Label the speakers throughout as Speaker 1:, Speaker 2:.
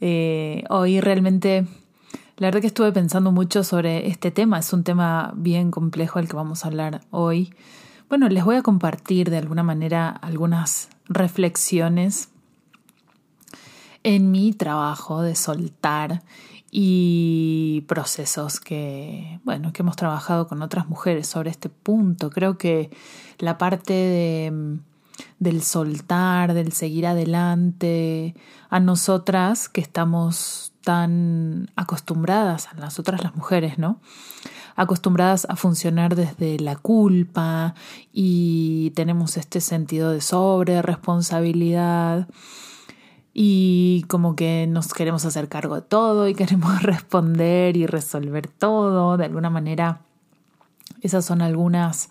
Speaker 1: Eh, hoy realmente, la verdad que estuve pensando mucho sobre este tema. Es un tema bien complejo el que vamos a hablar hoy. Bueno, les voy a compartir de alguna manera algunas reflexiones en mi trabajo de soltar y procesos que, bueno, que hemos trabajado con otras mujeres sobre este punto. Creo que la parte de del soltar, del seguir adelante, a nosotras que estamos tan acostumbradas, a las otras las mujeres, ¿no? acostumbradas a funcionar desde la culpa y tenemos este sentido de sobre responsabilidad y como que nos queremos hacer cargo de todo y queremos responder y resolver todo de alguna manera esas son algunas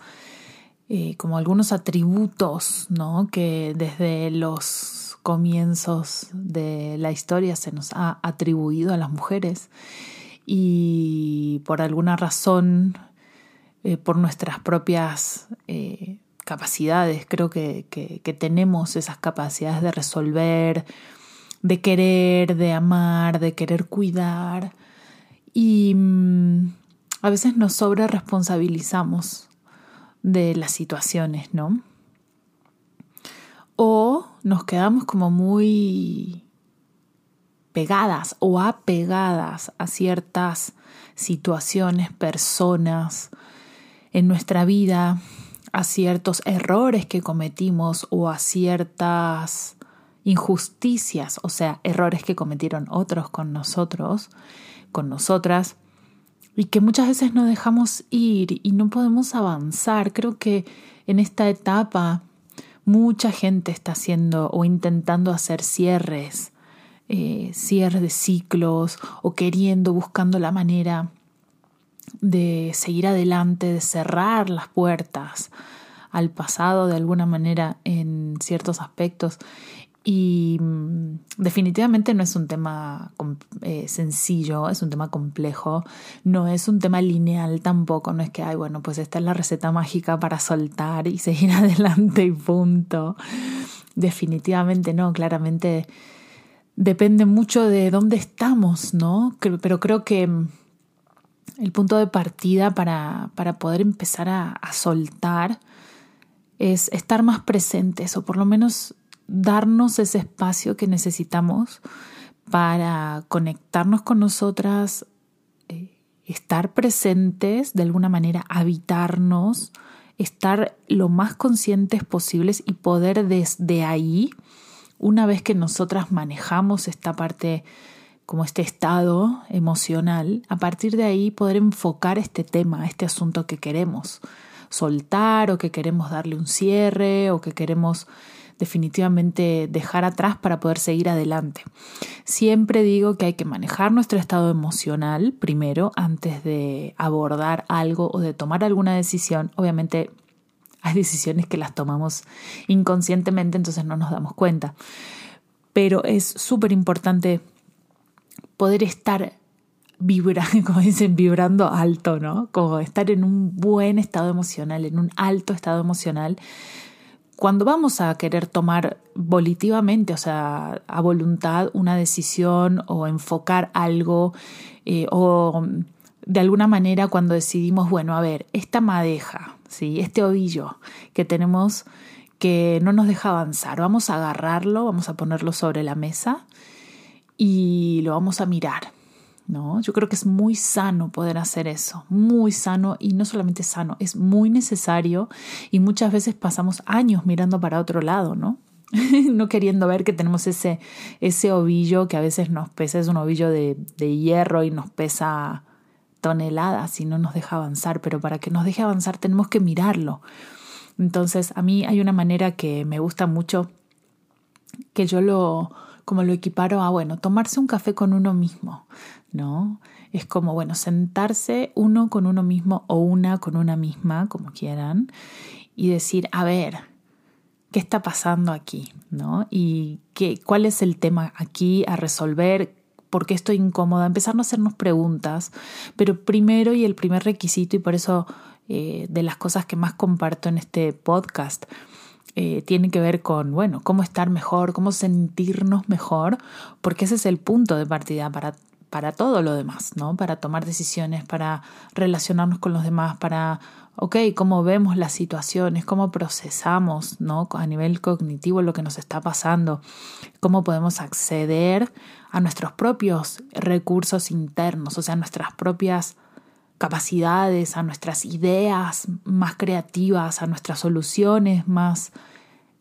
Speaker 1: eh, como algunos atributos ¿no? que desde los comienzos de la historia se nos ha atribuido a las mujeres y por alguna razón, eh, por nuestras propias eh, capacidades, creo que, que, tenemos esas capacidades de resolver, de querer, de amar, de querer cuidar y mm, a veces nos sobre responsabilizamos de las situaciones, ¿no? O nos quedamos como muy pegadas o apegadas a ciertas situaciones, personas en nuestra vida, a ciertos errores que cometimos o a ciertas injusticias, o sea, errores que cometieron otros con nosotros, con nosotras, y que muchas veces nos dejamos ir y no podemos avanzar. Creo que en esta etapa mucha gente está haciendo o intentando hacer cierres, eh, cierres de ciclos o queriendo, buscando la manera de seguir adelante, de cerrar las puertas al pasado de alguna manera en ciertos aspectos y mm, definitivamente no es un tema eh, sencillo, es un tema complejo, no es un tema lineal tampoco, no es que, ay, bueno, pues esta es la receta mágica para soltar y seguir adelante y punto. Definitivamente no, claramente depende mucho de dónde estamos, ¿no? Pero creo que mm, el punto de partida para, para poder empezar a, a soltar es estar más presentes o por lo menos darnos ese espacio que necesitamos para conectarnos con nosotras, eh, estar presentes, de alguna manera habitarnos, estar lo más conscientes posibles y poder desde ahí, una vez que nosotras manejamos esta parte como este estado emocional, a partir de ahí poder enfocar este tema, este asunto que queremos soltar o que queremos darle un cierre o que queremos definitivamente dejar atrás para poder seguir adelante. Siempre digo que hay que manejar nuestro estado emocional primero antes de abordar algo o de tomar alguna decisión. Obviamente hay decisiones que las tomamos inconscientemente, entonces no nos damos cuenta. Pero es súper importante poder estar vibrando, como dicen, vibrando alto, ¿no? Como estar en un buen estado emocional, en un alto estado emocional, cuando vamos a querer tomar volitivamente, o sea, a voluntad, una decisión o enfocar algo, eh, o de alguna manera cuando decidimos, bueno, a ver, esta madeja, ¿sí? este ovillo que tenemos que no nos deja avanzar, vamos a agarrarlo, vamos a ponerlo sobre la mesa y lo vamos a mirar. ¿No? Yo creo que es muy sano poder hacer eso, muy sano y no solamente sano, es muy necesario y muchas veces pasamos años mirando para otro lado, ¿no? no queriendo ver que tenemos ese, ese ovillo que a veces nos pesa, es un ovillo de, de hierro y nos pesa toneladas y no nos deja avanzar, pero para que nos deje avanzar tenemos que mirarlo. Entonces, a mí hay una manera que me gusta mucho, que yo lo, como lo equiparo a, bueno, tomarse un café con uno mismo, ¿no? Es como, bueno, sentarse uno con uno mismo o una con una misma, como quieran, y decir, a ver, ¿qué está pasando aquí? ¿No? Y qué, cuál es el tema aquí a resolver, por qué estoy incómoda, empezar a hacernos preguntas, pero primero y el primer requisito, y por eso eh, de las cosas que más comparto en este podcast, eh, tiene que ver con, bueno, cómo estar mejor, cómo sentirnos mejor, porque ese es el punto de partida para, para todo lo demás, ¿no? Para tomar decisiones, para relacionarnos con los demás, para, ok, cómo vemos las situaciones, cómo procesamos, ¿no? A nivel cognitivo lo que nos está pasando, cómo podemos acceder a nuestros propios recursos internos, o sea, nuestras propias capacidades, a nuestras ideas más creativas, a nuestras soluciones más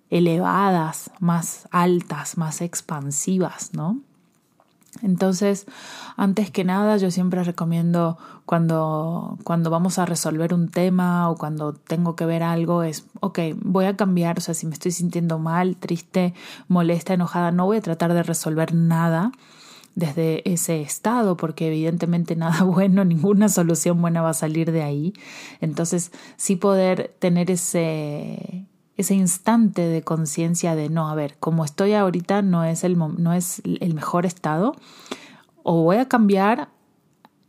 Speaker 1: elevadas, más altas, más expansivas, ¿no? Entonces, antes que nada, yo siempre recomiendo cuando, cuando vamos a resolver un tema o cuando tengo que ver algo, es, ok, voy a cambiar, o sea, si me estoy sintiendo mal, triste, molesta, enojada, no voy a tratar de resolver nada desde ese estado, porque evidentemente nada bueno, ninguna solución buena va a salir de ahí. Entonces, sí poder tener ese, ese instante de conciencia de no, a ver, como estoy ahorita no es el, no es el mejor estado, o voy a cambiar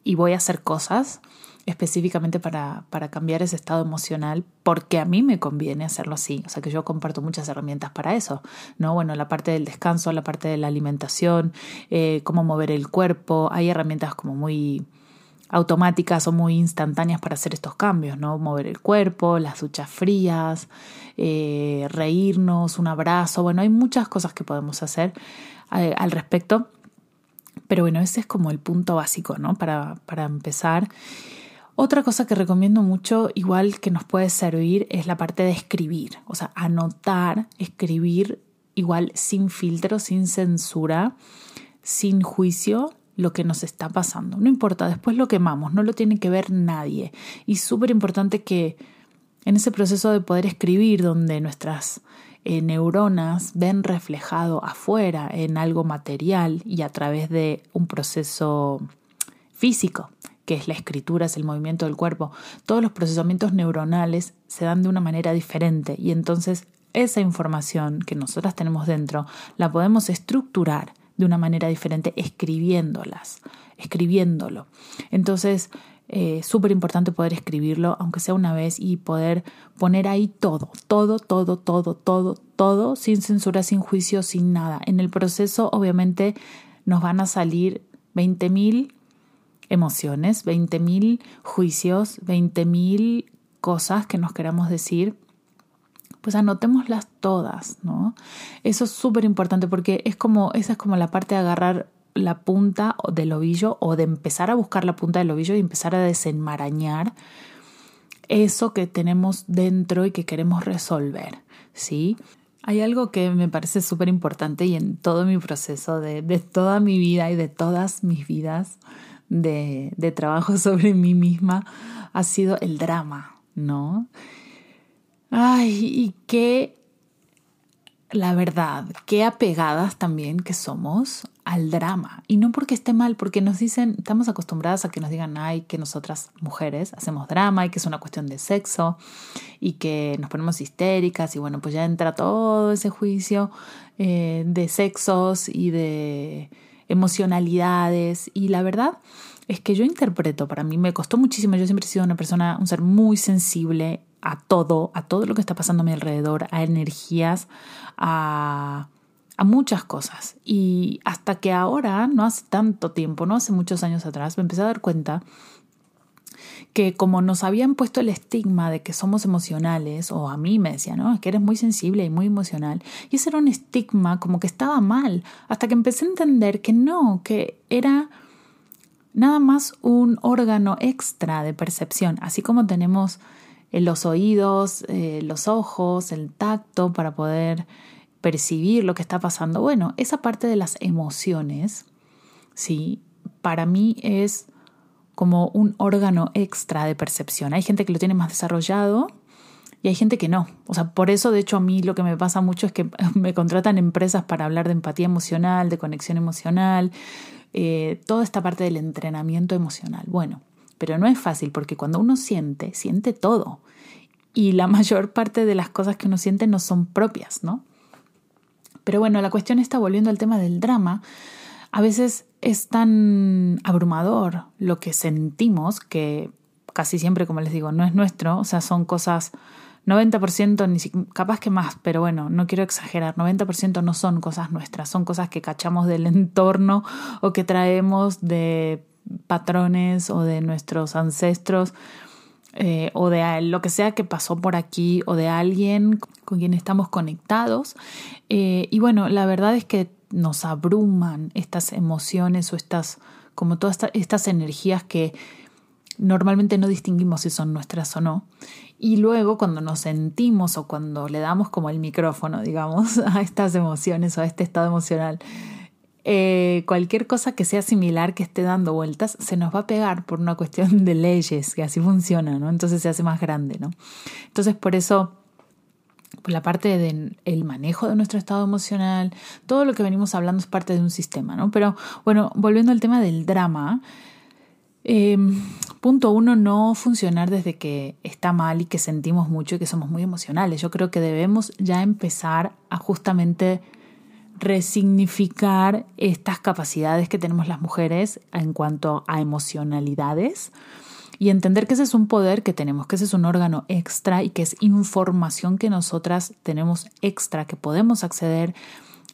Speaker 1: y voy a hacer cosas específicamente para, para cambiar ese estado emocional, porque a mí me conviene hacerlo así. O sea que yo comparto muchas herramientas para eso, ¿no? Bueno, la parte del descanso, la parte de la alimentación, eh, cómo mover el cuerpo. Hay herramientas como muy automáticas o muy instantáneas para hacer estos cambios, ¿no? Mover el cuerpo, las duchas frías, eh, reírnos, un abrazo. Bueno, hay muchas cosas que podemos hacer eh, al respecto. Pero bueno, ese es como el punto básico, ¿no? Para, para empezar. Otra cosa que recomiendo mucho, igual que nos puede servir, es la parte de escribir. O sea, anotar, escribir igual sin filtro, sin censura, sin juicio, lo que nos está pasando. No importa, después lo quemamos, no lo tiene que ver nadie. Y súper importante que en ese proceso de poder escribir, donde nuestras eh, neuronas ven reflejado afuera en algo material y a través de un proceso físico, que es la escritura, es el movimiento del cuerpo, todos los procesamientos neuronales se dan de una manera diferente y entonces esa información que nosotras tenemos dentro la podemos estructurar de una manera diferente escribiéndolas, escribiéndolo. Entonces, eh, súper importante poder escribirlo, aunque sea una vez, y poder poner ahí todo, todo, todo, todo, todo, todo, sin censura, sin juicio, sin nada. En el proceso, obviamente, nos van a salir 20.000 emociones, 20.000 juicios, 20.000 cosas que nos queramos decir, pues anotémoslas todas, ¿no? Eso es súper importante porque es como, esa es como la parte de agarrar la punta del ovillo o de empezar a buscar la punta del ovillo y empezar a desenmarañar eso que tenemos dentro y que queremos resolver, ¿sí? Hay algo que me parece súper importante y en todo mi proceso de, de toda mi vida y de todas mis vidas de, de trabajo sobre mí misma ha sido el drama, ¿no? Ay, y qué, la verdad, qué apegadas también que somos al drama. Y no porque esté mal, porque nos dicen, estamos acostumbradas a que nos digan, ay, que nosotras mujeres hacemos drama y que es una cuestión de sexo y que nos ponemos histéricas y bueno, pues ya entra todo ese juicio eh, de sexos y de emocionalidades y la verdad es que yo interpreto, para mí me costó muchísimo, yo siempre he sido una persona, un ser muy sensible a todo, a todo lo que está pasando a mi alrededor, a energías, a, muchas cosas. Y hasta que ahora, no hace tanto tiempo, no hace muchos años atrás, me empecé a dar cuenta que como nos habían puesto el estigma de que somos emocionales, o a mí me decían, ¿no? Es que eres muy sensible y muy emocional, y ese era un estigma como que estaba mal, hasta que empecé a entender que no, que era nada más un órgano extra de percepción, así como tenemos los oídos, eh, los ojos, el tacto para poder percibir lo que está pasando. Bueno, esa parte de las emociones, sí, para mí es como un órgano extra de percepción. Hay gente que lo tiene más desarrollado Y hay gente que no. O sea, por eso de hecho a mí lo que me pasa mucho es que me contratan empresas para hablar de empatía emocional, de conexión emocional, eh, toda esta parte del entrenamiento emocional. Bueno, pero no es fácil porque cuando uno siente, siente todo. Y la mayor parte de las cosas que uno siente no son propias, ¿no? Pero bueno, la cuestión está volviendo al tema del drama. A veces es tan abrumador lo que sentimos que casi siempre, como les digo, no es nuestro, o sea, son cosas 90%, ni capaz que más, pero bueno, no quiero exagerar, 90% no son cosas nuestras, son cosas que cachamos del entorno o que traemos de patrones o de nuestros ancestros eh, o de lo que sea que pasó por aquí o de alguien con quien estamos conectados. Eh, y bueno, la verdad es que nos abruman estas emociones o estas, como todas estas energías que normalmente no distinguimos si son nuestras o no. Y luego cuando nos sentimos o cuando le damos como el micrófono, digamos, a estas emociones o a este estado emocional, eh, cualquier cosa que sea similar que esté dando vueltas se nos va a pegar por una cuestión de leyes, que así funciona, ¿no? Entonces se hace más grande, ¿no? Entonces por eso por la parte del manejo de nuestro estado emocional, todo lo que venimos hablando es parte de un sistema, ¿no? Pero bueno, volviendo al tema del drama, Em, punto uno, no funcionar desde que está mal y que sentimos mucho y que somos muy emocionales. Yo creo que debemos ya empezar a justamente resignificar estas capacidades que tenemos las mujeres en cuanto a emocionalidades y entender que ese es un poder que tenemos, que ese es un órgano extra y que es información que nosotras tenemos extra, que podemos acceder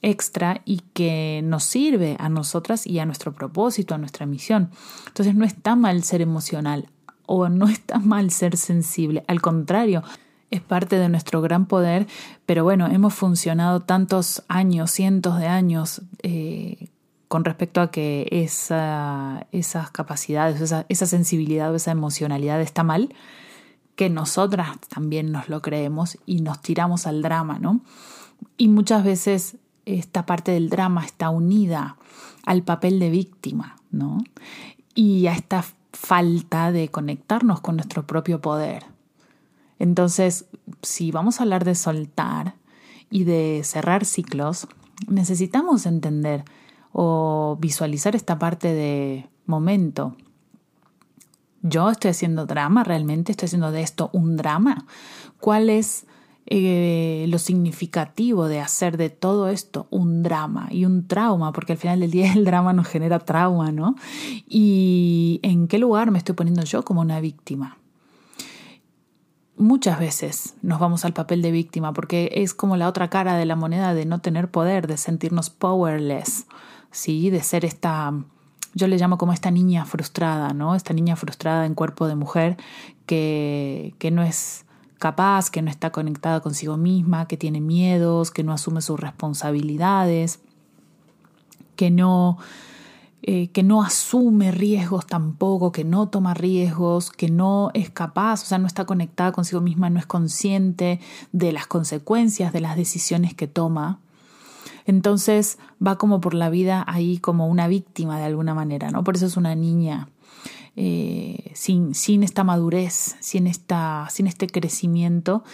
Speaker 1: extra y que nos sirve a nosotras y a nuestro propósito, a nuestra misión. Entonces no está mal ser emocional o no está mal ser sensible, al contrario, es parte de nuestro gran poder, pero bueno, hemos funcionado tantos años, cientos de años eh, con respecto a que esa, esas capacidades, esa, esa sensibilidad o esa emocionalidad está mal, que nosotras también nos lo creemos y nos tiramos al drama, ¿no? Y muchas veces esta parte del drama está unida al papel de víctima, ¿no? Y a esta falta de conectarnos con nuestro propio poder. Entonces, si vamos a hablar de soltar y de cerrar ciclos, necesitamos entender o visualizar esta parte de momento. Yo estoy haciendo drama, realmente estoy haciendo de esto un drama. ¿Cuál es eh, lo significativo de hacer de todo esto un drama y un trauma, porque al final del día el drama nos genera trauma, ¿no? Y en qué lugar me estoy poniendo yo como una víctima. Muchas veces nos vamos al papel de víctima porque es como la otra cara de la moneda de no tener poder, de sentirnos powerless, ¿sí? De ser esta, yo le llamo como esta niña frustrada, ¿no? Esta niña frustrada en cuerpo de mujer que, que no es capaz, que no está conectada consigo misma, que tiene miedos, que no asume sus responsabilidades, que no, eh, que no asume riesgos tampoco, que no toma riesgos, que no es capaz, o sea, no está conectada consigo misma, no es consciente de las consecuencias de las decisiones que toma. Entonces va como por la vida ahí como una víctima de alguna manera, ¿no? Por eso es una niña eh, sin, sin, esta madurez, sin, esta, sin este crecimiento,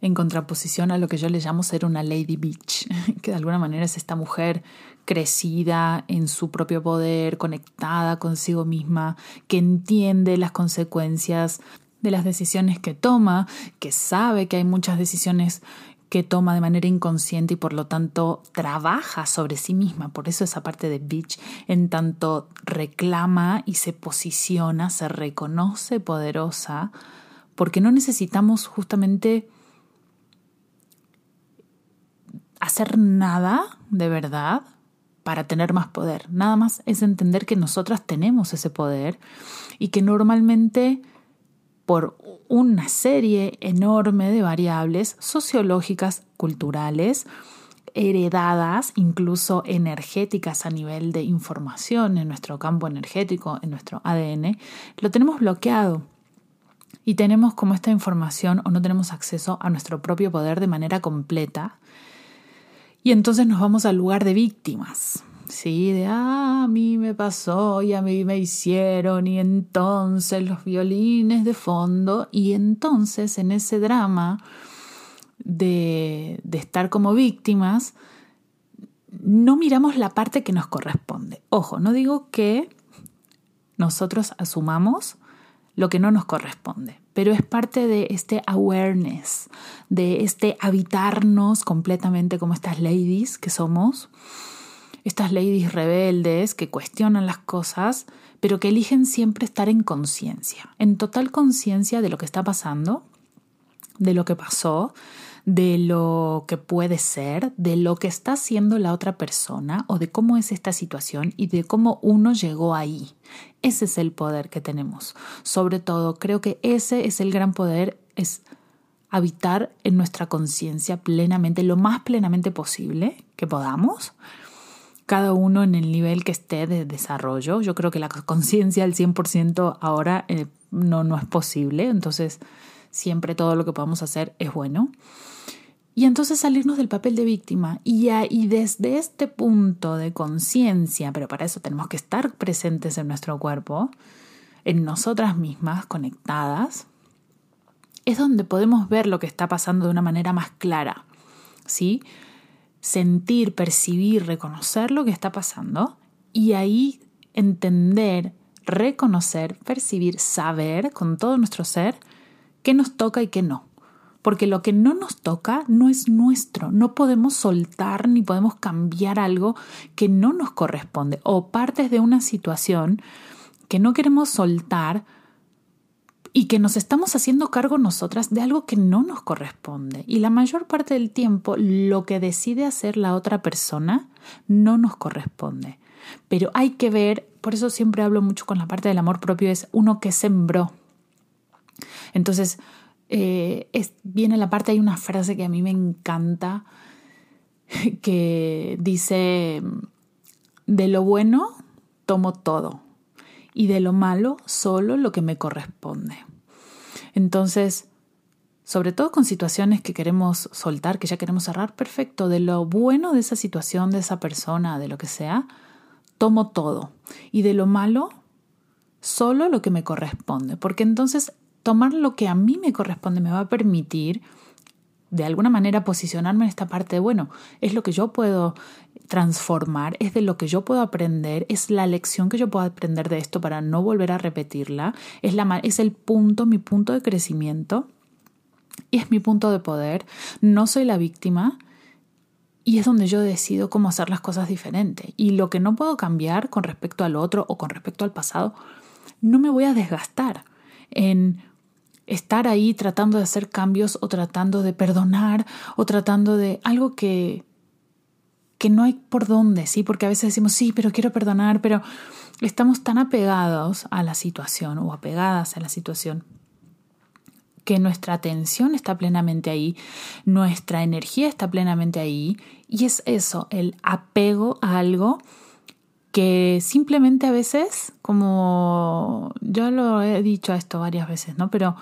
Speaker 1: en contraposición a lo que yo le llamo ser una Lady Beach, que de alguna manera es esta mujer crecida en su propio poder, conectada consigo misma, que entiende las consecuencias de las decisiones que toma, que sabe que hay muchas decisiones que toma de manera inconsciente y por lo tanto trabaja sobre sí misma. Por eso esa parte de bitch en tanto reclama y se posiciona, se reconoce poderosa, porque no necesitamos justamente hacer nada de verdad para tener más poder. Nada más es entender que nosotras tenemos ese poder y que normalmente por una serie enorme de variables sociológicas, culturales, heredadas, incluso energéticas a nivel de información en nuestro campo energético, en nuestro ADN, lo tenemos bloqueado. Y tenemos como esta información o no tenemos acceso a nuestro propio poder de manera completa. Y entonces nos vamos al lugar de víctimas. Sí, de ah, a mí me pasó y a mí me hicieron y entonces los violines de fondo y entonces en ese drama de, de estar como víctimas no miramos la parte que nos corresponde. Ojo, no digo que nosotros asumamos lo que no nos corresponde, pero es parte de este awareness, de este habitarnos completamente como estas ladies que somos estas ladies rebeldes que cuestionan las cosas, pero que eligen siempre estar en conciencia, en total conciencia de lo que está pasando, de lo que pasó, de lo que puede ser, de lo que está haciendo la otra persona o de cómo es esta situación y de cómo uno llegó ahí. Ese es el poder que tenemos. Sobre todo, creo que ese es el gran poder, es habitar en nuestra conciencia plenamente, lo más plenamente posible que podamos cada uno en el nivel que esté de desarrollo. Yo creo que la conciencia al 100% ahora eh, no, no es posible, entonces siempre todo lo que podamos hacer es bueno. Y entonces salirnos del papel de víctima y, y desde este punto de conciencia, pero para eso tenemos que estar presentes en nuestro cuerpo, en nosotras mismas, conectadas, es donde podemos ver lo que está pasando de una manera más clara, ¿sí? sentir, percibir, reconocer lo que está pasando y ahí entender, reconocer, percibir, saber con todo nuestro ser qué nos toca y qué no. Porque lo que no nos toca no es nuestro. No podemos soltar ni podemos cambiar algo que no nos corresponde o partes de una situación que no queremos soltar y que nos estamos haciendo cargo nosotras de algo que no nos corresponde. Y la mayor parte del tiempo lo que decide hacer la otra persona no nos corresponde. Pero hay que ver, por eso siempre hablo mucho con la parte del amor propio, es uno que sembró. Entonces, eh, viene la parte, hay una frase que a mí me encanta, que dice, de lo bueno tomo todo, y de lo malo solo lo que me corresponde. Entonces, sobre todo con situaciones que queremos soltar, que ya queremos cerrar, perfecto, de lo bueno de esa situación, de esa persona, de lo que sea, tomo todo. Y de lo malo, solo lo que me corresponde. Porque entonces tomar lo que a mí me corresponde me va a permitir de alguna manera posicionarme en esta parte de, bueno, es lo que yo puedo transformar, es de lo que yo puedo aprender, es la lección que yo puedo aprender de esto para no volver a repetirla, es, la, es el punto, mi punto de crecimiento y es mi punto de poder. No soy la víctima y es donde yo decido cómo hacer las cosas diferentes. Y lo que no puedo cambiar con respecto al otro o con respecto al pasado, no me voy a desgastar en estar ahí tratando de hacer cambios o tratando de perdonar o tratando de algo que que no hay por dónde, ¿sí? Porque a veces decimos, sí, pero quiero perdonar, pero estamos tan apegados a la situación o apegadas a la situación que nuestra atención está plenamente ahí, nuestra energía está plenamente ahí y es eso, el apego a algo que simplemente a veces, como yo lo he dicho esto varias veces, ¿no? Pero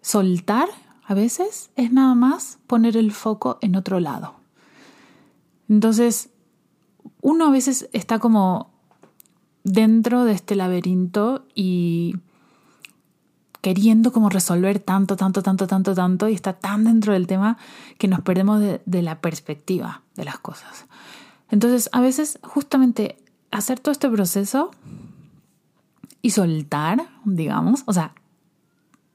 Speaker 1: soltar a veces es nada más poner el foco en otro lado. Entonces, uno a veces está como dentro de este laberinto y queriendo como resolver tanto, tanto, tanto, tanto, tanto y está tan dentro del tema que nos perdemos de, de la perspectiva de las cosas. Entonces, a veces justamente hacer todo este proceso y soltar, digamos, o sea,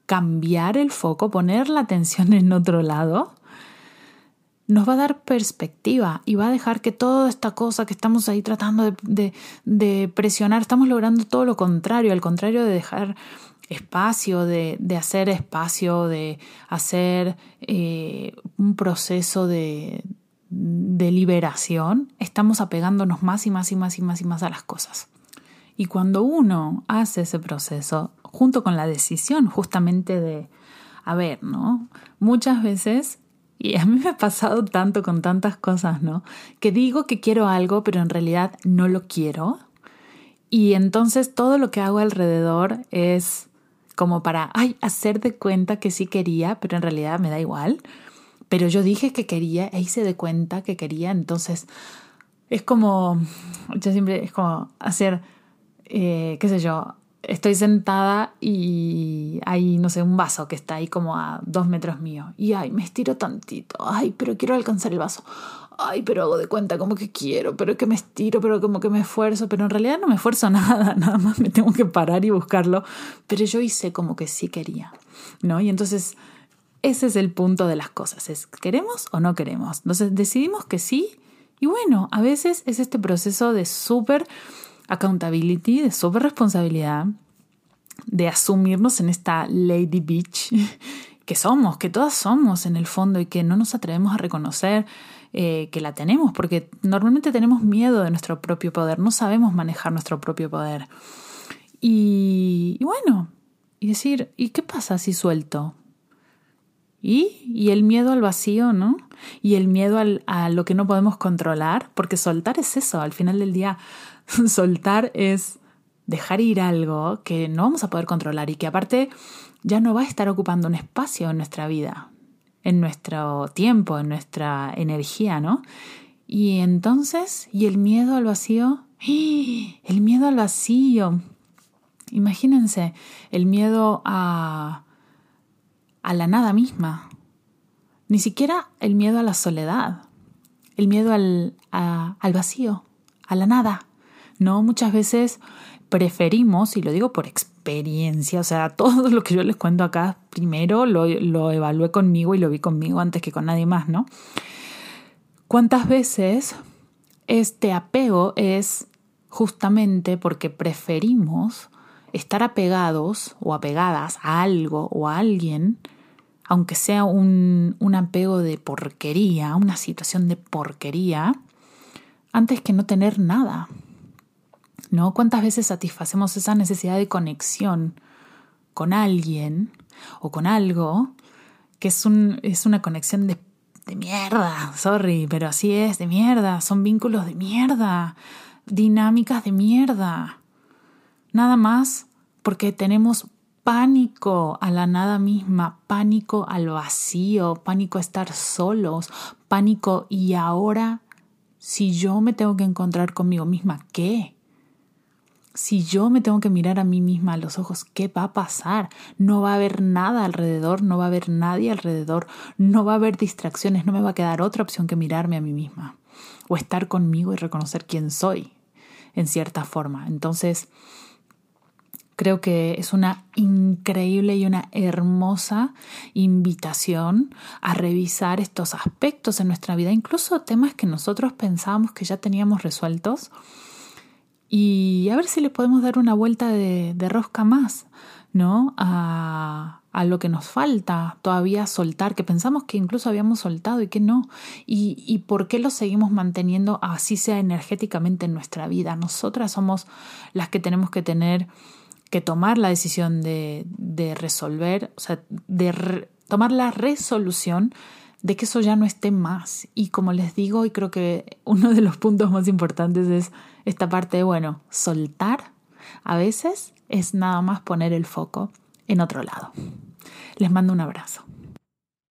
Speaker 1: cambiar el foco, poner la atención en otro lado, nos va a dar perspectiva y va a dejar que toda esta cosa que estamos ahí tratando de, presionar, estamos logrando todo lo contrario, al contrario de dejar espacio, de, hacer espacio, de hacer eh, un proceso de, de liberación, estamos apegándonos más y más y más y más y más a las cosas. Y cuando uno hace ese proceso, junto con la decisión justamente de, a ver, ¿no? Muchas veces y a mí me ha pasado tanto con tantas cosas, ¿no? Que digo que quiero algo, pero en realidad no lo quiero. Y entonces todo lo que hago alrededor es como para, ay, hacer de cuenta que sí quería, pero en realidad me da igual. Pero yo dije que quería e hice de cuenta que quería, entonces es como, yo siempre, es como hacer, eh, qué sé yo, estoy sentada y hay, no sé, un vaso que está ahí como a dos metros mío. Y ay, me estiro tantito. Ay, pero quiero alcanzar el vaso. Ay, pero hago de cuenta como que quiero, pero que me estiro, pero como que me esfuerzo. Pero en realidad no me esfuerzo nada, nada más me tengo que parar y buscarlo. Pero yo hice como que sí quería, ¿no? Y entonces ese es el punto de las cosas, es ¿queremos o no queremos? Entonces decidimos que sí y bueno, a veces es este proceso de súper accountability, de súper responsabilidad, de asumirnos en esta Lady Beach que somos, que todas somos en el fondo y que no nos atrevemos a reconocer eh, que la tenemos, porque normalmente tenemos miedo de nuestro propio poder, no sabemos manejar nuestro propio poder. Y, y bueno, y decir, ¿y qué pasa si suelto? ¿Y? y el miedo al vacío, ¿no? Y el miedo al, a lo que no podemos controlar, porque soltar es eso, al final del día, soltar es dejar ir algo que no vamos a poder controlar y que aparte ya no va a estar ocupando un espacio en nuestra vida, en nuestro tiempo, en nuestra energía, ¿no? Y entonces, ¿y el miedo al vacío? ¡Ah! El miedo al vacío. Imagínense, el miedo a a la nada misma. Ni siquiera el miedo a la soledad, el miedo al, al vacío, a la nada. No, muchas veces preferimos, y lo digo por experiencia, o sea, todo lo que yo les cuento acá, primero lo, lo evalué conmigo y lo vi conmigo antes que con nadie más, ¿no? ¿Cuántas veces este apego es justamente porque preferimos estar apegados o apegadas a algo o a alguien aunque sea un, un apego de porquería, una situación de porquería, antes que no tener nada. ¿No? ¿Cuántas veces satisfacemos esa necesidad de conexión con alguien o con algo que es, un, es una conexión de, de mierda? Sorry, pero así es, de mierda. Son vínculos de mierda, dinámicas de mierda. Nada más porque tenemos pánico a la nada misma, pánico al vacío, pánico a estar solos, pánico y ahora si yo me tengo que encontrar conmigo misma, ¿qué? Si yo me tengo que mirar a mí misma a los ojos, ¿qué va a pasar? No va a haber nada alrededor, no va a haber nadie alrededor, no va a haber distracciones, no me va a quedar otra opción que mirarme a mí misma o estar conmigo y reconocer quién soy, en cierta forma. Entonces, Creo que es una increíble y una hermosa invitación a revisar estos aspectos en nuestra vida, incluso temas que nosotros pensábamos que ya teníamos resueltos, y a ver si le podemos dar una vuelta de, rosca más, ¿no? A, a, lo que nos falta todavía soltar, que pensamos que incluso habíamos soltado y que no, y, y por qué lo seguimos manteniendo así sea energéticamente en nuestra vida. Nosotras somos las que tenemos que tener que tomar la decisión de, de resolver, o sea, de tomar la resolución de que eso ya no esté más. Y como les digo, y creo que uno de los puntos más importantes es esta parte de, bueno, soltar a veces es nada más poner el foco en otro lado. Les mando un abrazo.